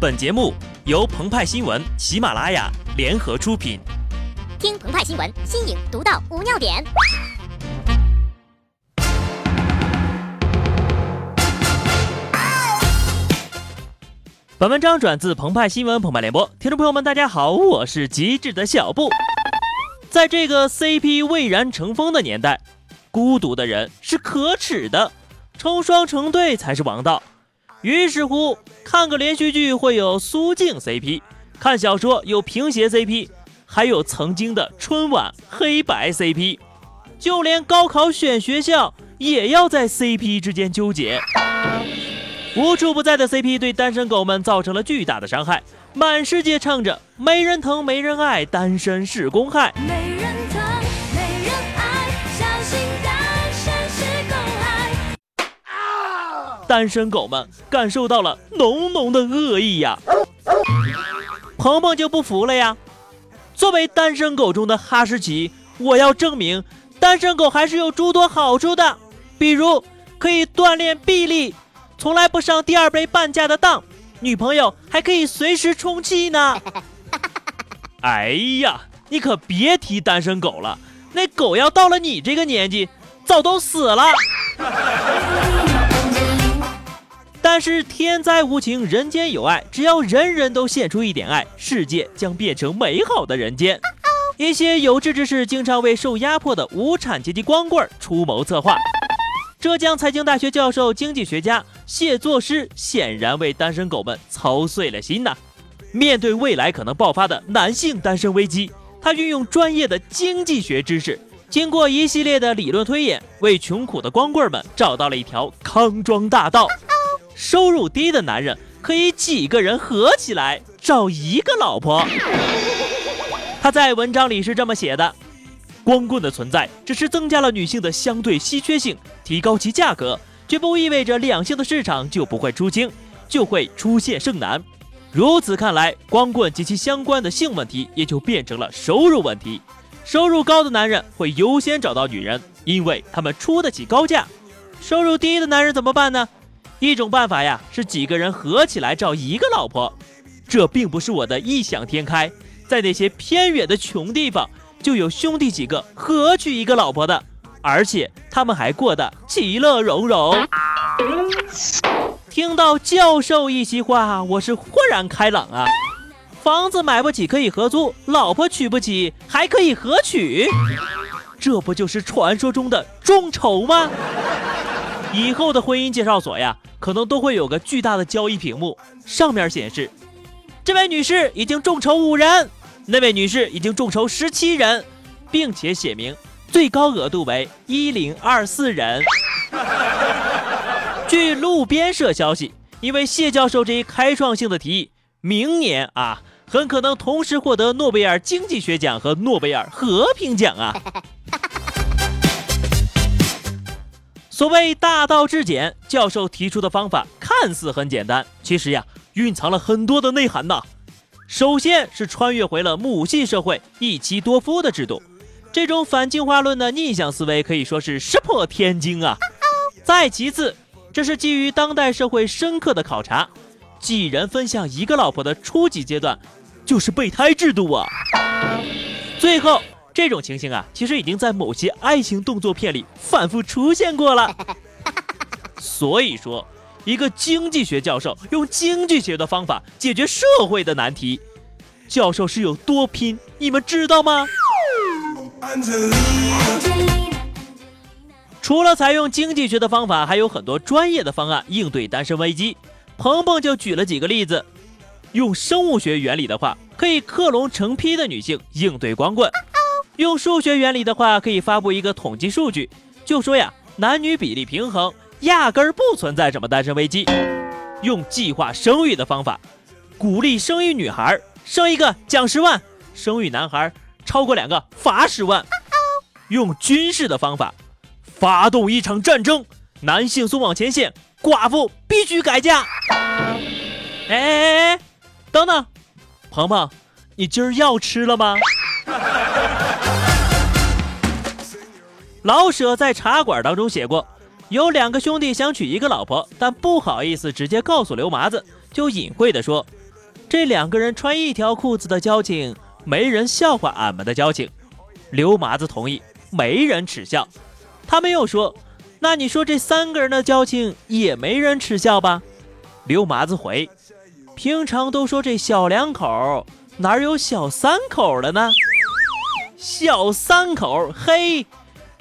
本节目由澎湃新闻、喜马拉雅联合出品。听澎湃新闻，新颖独到，无尿点。本文章转自澎湃新闻澎湃联播，听众朋友们，大家好，我是极致的小布。在这个 CP 蔚然成风的年代，孤独的人是可耻的，成双成对才是王道。于是乎，看个连续剧会有苏静 CP，看小说有平邪 CP，还有曾经的春晚黑白 CP，就连高考选学校也要在 CP 之间纠结。无处不在的 CP 对单身狗们造成了巨大的伤害，满世界唱着“没人疼，没人爱，单身是公害”。单身狗们感受到了浓浓的恶意呀！鹏鹏就不服了呀！作为单身狗中的哈士奇，我要证明单身狗还是有诸多好处的，比如可以锻炼臂力，从来不上第二杯半价的当，女朋友还可以随时充气呢。哎呀，你可别提单身狗了，那狗要到了你这个年纪，早都死了。但是天灾无情，人间有爱。只要人人都献出一点爱，世界将变成美好的人间。一些有志之士经常为受压迫的无产阶级光棍出谋策划。浙江财经大学教授、经济学家谢作诗显然为单身狗们操碎了心呐。面对未来可能爆发的男性单身危机，他运用专业的经济学知识，经过一系列的理论推演，为穷苦的光棍们找到了一条康庄大道。收入低的男人可以几个人合起来找一个老婆。他在文章里是这么写的：光棍的存在只是增加了女性的相对稀缺性，提高其价格，绝不意味着两性的市场就不会出精，就会出现剩男。如此看来，光棍及其相关的性问题也就变成了收入问题。收入高的男人会优先找到女人，因为他们出得起高价。收入低的男人怎么办呢？一种办法呀，是几个人合起来找一个老婆，这并不是我的异想天开，在那些偏远的穷地方，就有兄弟几个合娶一个老婆的，而且他们还过得其乐融融。听到教授一席话，我是豁然开朗啊！房子买不起可以合租，老婆娶不起还可以合娶，这不就是传说中的众筹吗？以后的婚姻介绍所呀。可能都会有个巨大的交易屏幕，上面显示，这位女士已经众筹五人，那位女士已经众筹十七人，并且写明最高额度为一零二四人。据路边社消息，因为谢教授这一开创性的提议，明年啊，很可能同时获得诺贝尔经济学奖和诺贝尔和平奖啊。所谓大道至简，教授提出的方法看似很简单，其实呀，蕴藏了很多的内涵呐。首先是穿越回了母系社会一妻多夫的制度，这种反进化论的逆向思维可以说是石破天惊啊。再其次，这是基于当代社会深刻的考察，几人分享一个老婆的初级阶段，就是备胎制度啊。最后。这种情形啊，其实已经在某些爱情动作片里反复出现过了。所以说，一个经济学教授用经济学的方法解决社会的难题，教授是有多拼，你们知道吗？除了采用经济学的方法，还有很多专业的方案应对单身危机。鹏鹏就举了几个例子，用生物学原理的话，可以克隆成批的女性应对光棍。用数学原理的话，可以发布一个统计数据，就说呀，男女比例平衡，压根儿不存在什么单身危机。用计划生育的方法，鼓励生育女孩，生一个奖十万，生育男孩超过两个罚十万。用军事的方法，发动一场战争，男性送往前线，寡妇必须改嫁。哎哎哎，等等，鹏鹏，你今儿药吃了吗？老舍在茶馆当中写过，有两个兄弟想娶一个老婆，但不好意思直接告诉刘麻子，就隐晦的说：“这两个人穿一条裤子的交情，没人笑话俺们的交情。刘麻子同意，没人耻笑。他们又说：“那你说这三个人的交情也没人耻笑吧？”刘麻子回：“平常都说这小两口，哪有小三口的呢？小三口，嘿，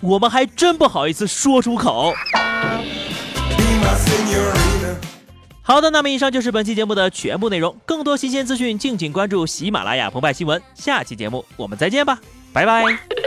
我们还真不好意思说出口。”好的，那么以上就是本期节目的全部内容。更多新鲜资讯，敬请关注喜马拉雅澎湃新闻。下期节目我们再见吧，拜拜。